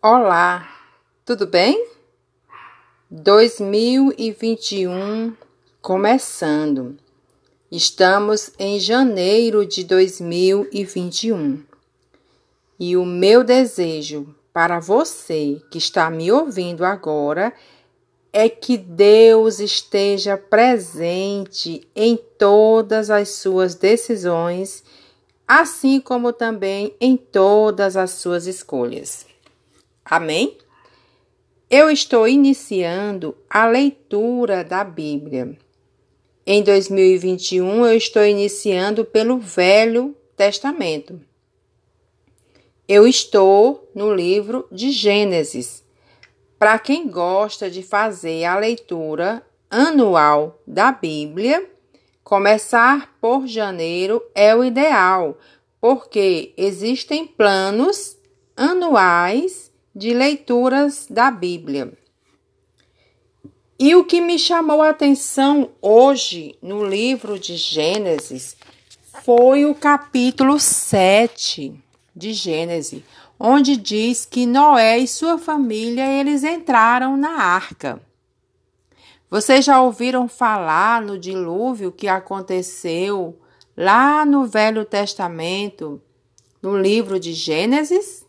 Olá, tudo bem? 2021 começando. Estamos em janeiro de 2021 e o meu desejo para você que está me ouvindo agora é que Deus esteja presente em todas as suas decisões, assim como também em todas as suas escolhas. Amém? Eu estou iniciando a leitura da Bíblia. Em 2021, eu estou iniciando pelo Velho Testamento. Eu estou no livro de Gênesis. Para quem gosta de fazer a leitura anual da Bíblia, começar por janeiro é o ideal, porque existem planos anuais de leituras da Bíblia. E o que me chamou a atenção hoje no livro de Gênesis foi o capítulo 7 de Gênesis, onde diz que Noé e sua família eles entraram na arca. Vocês já ouviram falar no dilúvio que aconteceu lá no Velho Testamento, no livro de Gênesis?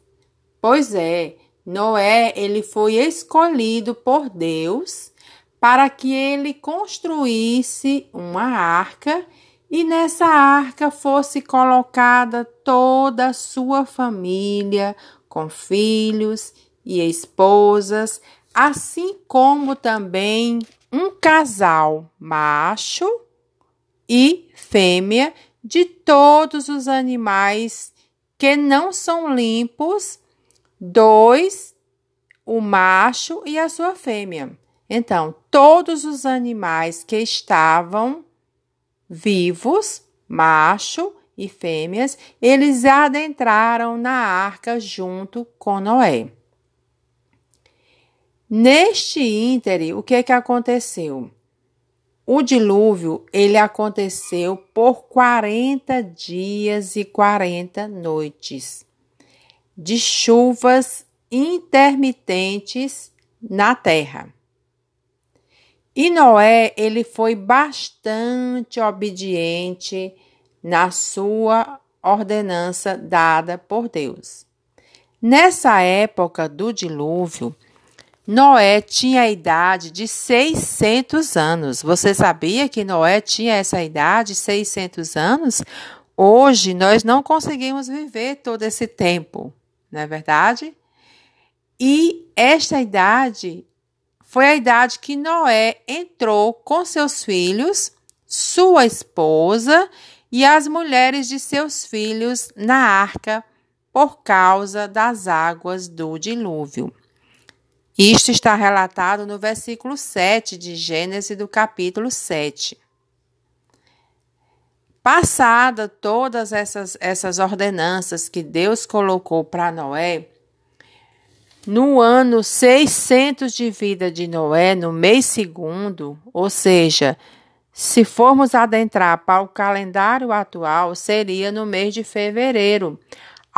Pois é, Noé, ele foi escolhido por Deus para que ele construísse uma arca e nessa arca fosse colocada toda a sua família, com filhos e esposas, assim como também um casal macho e fêmea de todos os animais que não são limpos dois, o macho e a sua fêmea. Então, todos os animais que estavam vivos, macho e fêmeas, eles adentraram na arca junto com Noé. Neste íntere, o que é que aconteceu? O dilúvio, ele aconteceu por 40 dias e 40 noites de chuvas intermitentes na terra. E Noé, ele foi bastante obediente na sua ordenança dada por Deus. Nessa época do dilúvio, Noé tinha a idade de 600 anos. Você sabia que Noé tinha essa idade, 600 anos? Hoje nós não conseguimos viver todo esse tempo não é verdade? E esta idade foi a idade que Noé entrou com seus filhos, sua esposa e as mulheres de seus filhos na arca por causa das águas do dilúvio. Isto está relatado no versículo 7 de Gênesis do capítulo 7. Passada todas essas, essas ordenanças que Deus colocou para Noé, no ano 600 de vida de Noé, no mês segundo, ou seja, se formos adentrar para o calendário atual, seria no mês de fevereiro,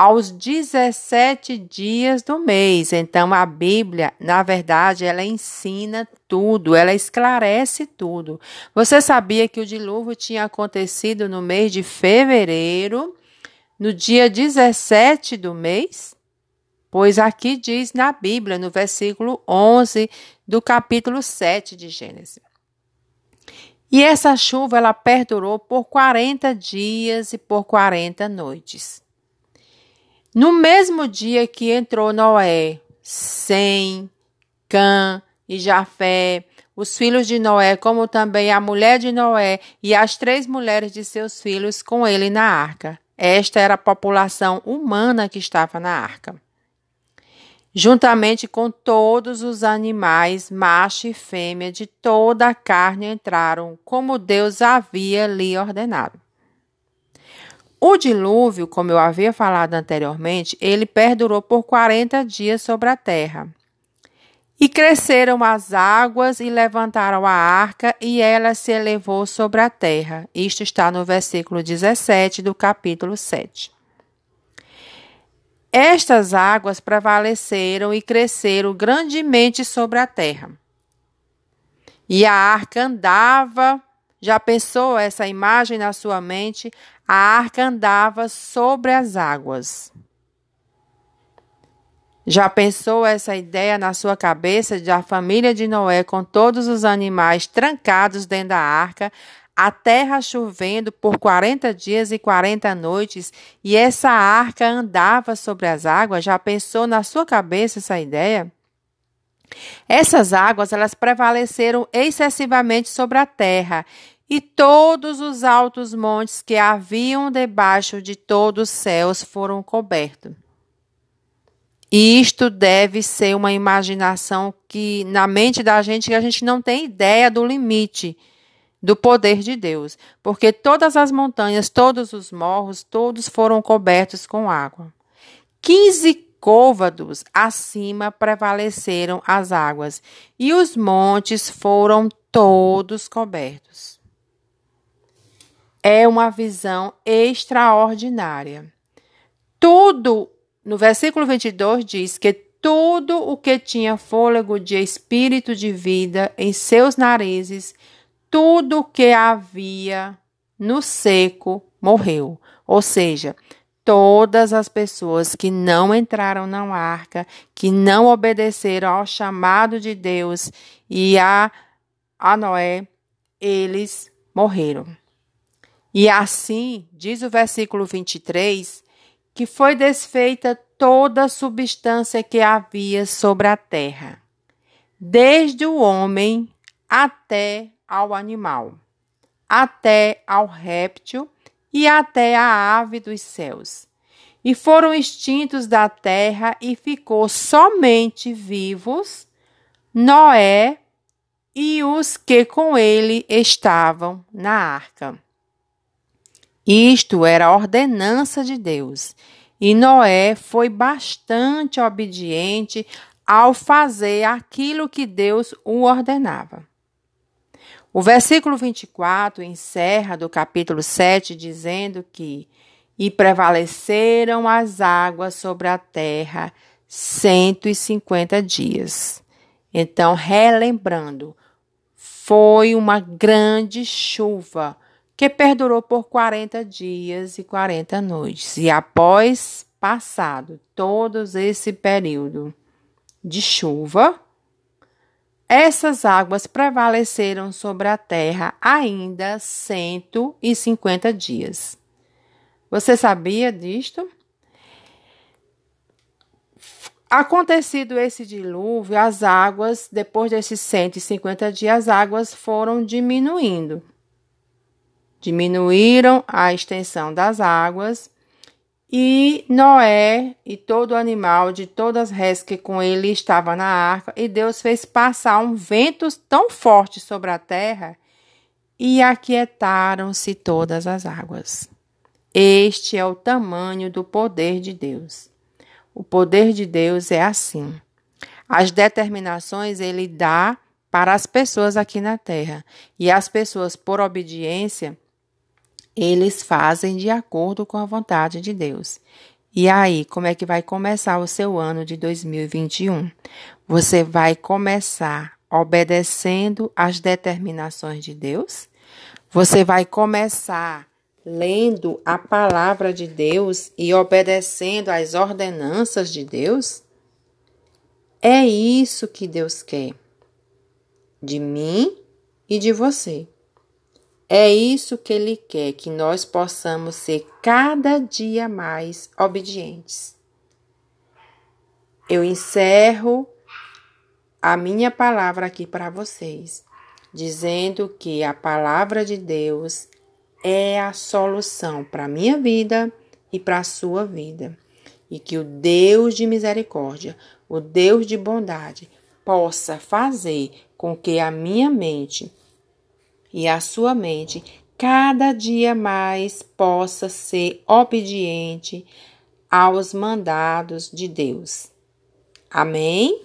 aos 17 dias do mês. Então a Bíblia, na verdade, ela ensina tudo, ela esclarece tudo. Você sabia que o dilúvio tinha acontecido no mês de fevereiro, no dia 17 do mês? Pois aqui diz na Bíblia, no versículo 11 do capítulo 7 de Gênesis. E essa chuva ela perdurou por 40 dias e por 40 noites. No mesmo dia que entrou Noé, Sem, Cã e Jafé, os filhos de Noé, como também a mulher de Noé e as três mulheres de seus filhos com ele na arca. Esta era a população humana que estava na arca. Juntamente com todos os animais, macho e fêmea de toda a carne entraram, como Deus havia lhe ordenado. O dilúvio, como eu havia falado anteriormente, ele perdurou por 40 dias sobre a terra. E cresceram as águas e levantaram a arca, e ela se elevou sobre a terra. Isto está no versículo 17 do capítulo 7. Estas águas prevaleceram e cresceram grandemente sobre a terra. E a arca andava, já pensou essa imagem na sua mente? A arca andava sobre as águas. Já pensou essa ideia na sua cabeça de a família de Noé com todos os animais trancados dentro da arca, a terra chovendo por 40 dias e 40 noites e essa arca andava sobre as águas? Já pensou na sua cabeça essa ideia? Essas águas elas prevaleceram excessivamente sobre a terra e todos os altos montes que haviam debaixo de todos os céus foram cobertos. Isto deve ser uma imaginação que na mente da gente a gente não tem ideia do limite do poder de Deus, porque todas as montanhas, todos os morros, todos foram cobertos com água. Quinze côvados acima prevaleceram as águas, e os montes foram todos cobertos. É uma visão extraordinária. Tudo no versículo 22 diz que tudo o que tinha fôlego de espírito de vida em seus narizes, tudo o que havia no seco morreu. Ou seja, todas as pessoas que não entraram na arca, que não obedeceram ao chamado de Deus e a, a Noé, eles morreram. E assim, diz o versículo 23, que foi desfeita toda a substância que havia sobre a terra, desde o homem até ao animal, até ao réptil e até a ave dos céus. E foram extintos da terra e ficou somente vivos Noé e os que com ele estavam na arca. Isto era a ordenança de Deus. E Noé foi bastante obediente ao fazer aquilo que Deus o ordenava. O versículo 24 encerra do capítulo 7 dizendo que e prevaleceram as águas sobre a terra 150 dias. Então, relembrando, foi uma grande chuva que perdurou por 40 dias e 40 noites. E após passado todo esse período de chuva, essas águas prevaleceram sobre a terra ainda 150 dias. Você sabia disto? Acontecido esse dilúvio, as águas, depois desses 150 dias, as águas foram diminuindo diminuíram a extensão das águas, e Noé e todo animal de todas as res que com ele estava na arca, e Deus fez passar um vento tão forte sobre a terra, e aquietaram-se todas as águas. Este é o tamanho do poder de Deus. O poder de Deus é assim. As determinações ele dá para as pessoas aqui na terra, e as pessoas, por obediência, eles fazem de acordo com a vontade de Deus. E aí, como é que vai começar o seu ano de 2021? Você vai começar obedecendo às determinações de Deus? Você vai começar lendo a palavra de Deus e obedecendo às ordenanças de Deus? É isso que Deus quer de mim e de você. É isso que Ele quer, que nós possamos ser cada dia mais obedientes. Eu encerro a minha palavra aqui para vocês, dizendo que a palavra de Deus é a solução para a minha vida e para a sua vida. E que o Deus de misericórdia, o Deus de bondade, possa fazer com que a minha mente e a sua mente cada dia mais possa ser obediente aos mandados de Deus. Amém?